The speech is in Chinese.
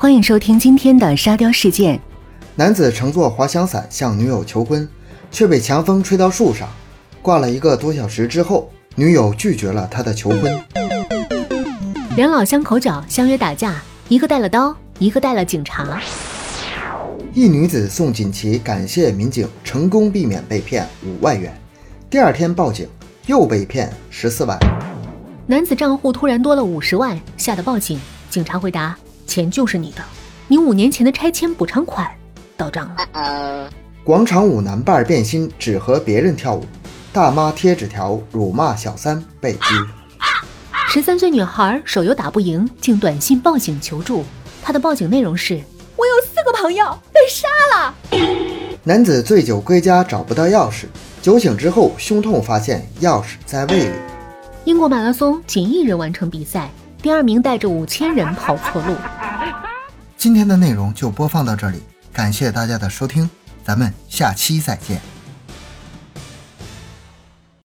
欢迎收听今天的沙雕事件。男子乘坐滑翔伞向女友求婚，却被强风吹到树上，挂了一个多小时之后，女友拒绝了他的求婚。两老乡口角，相约打架，一个带了刀，一个带了警察。一女子送锦旗感谢民警，成功避免被骗五万元。第二天报警，又被骗十四万。男子账户突然多了五十万，吓得报警。警察回答：“钱就是你的，你五年前的拆迁补偿款到账了。”广场舞男伴变心，只和别人跳舞。大妈贴纸条辱骂小三被拘。十三岁女孩手游打不赢，竟短信报警求助。她的报警内容是：“我有四个朋友被杀了。”男子醉酒归家找不到钥匙，酒醒之后胸痛，发现钥匙在胃里。英国马拉松仅一人完成比赛，第二名带着五千人跑错路。今天的内容就播放到这里，感谢大家的收听，咱们下期再见。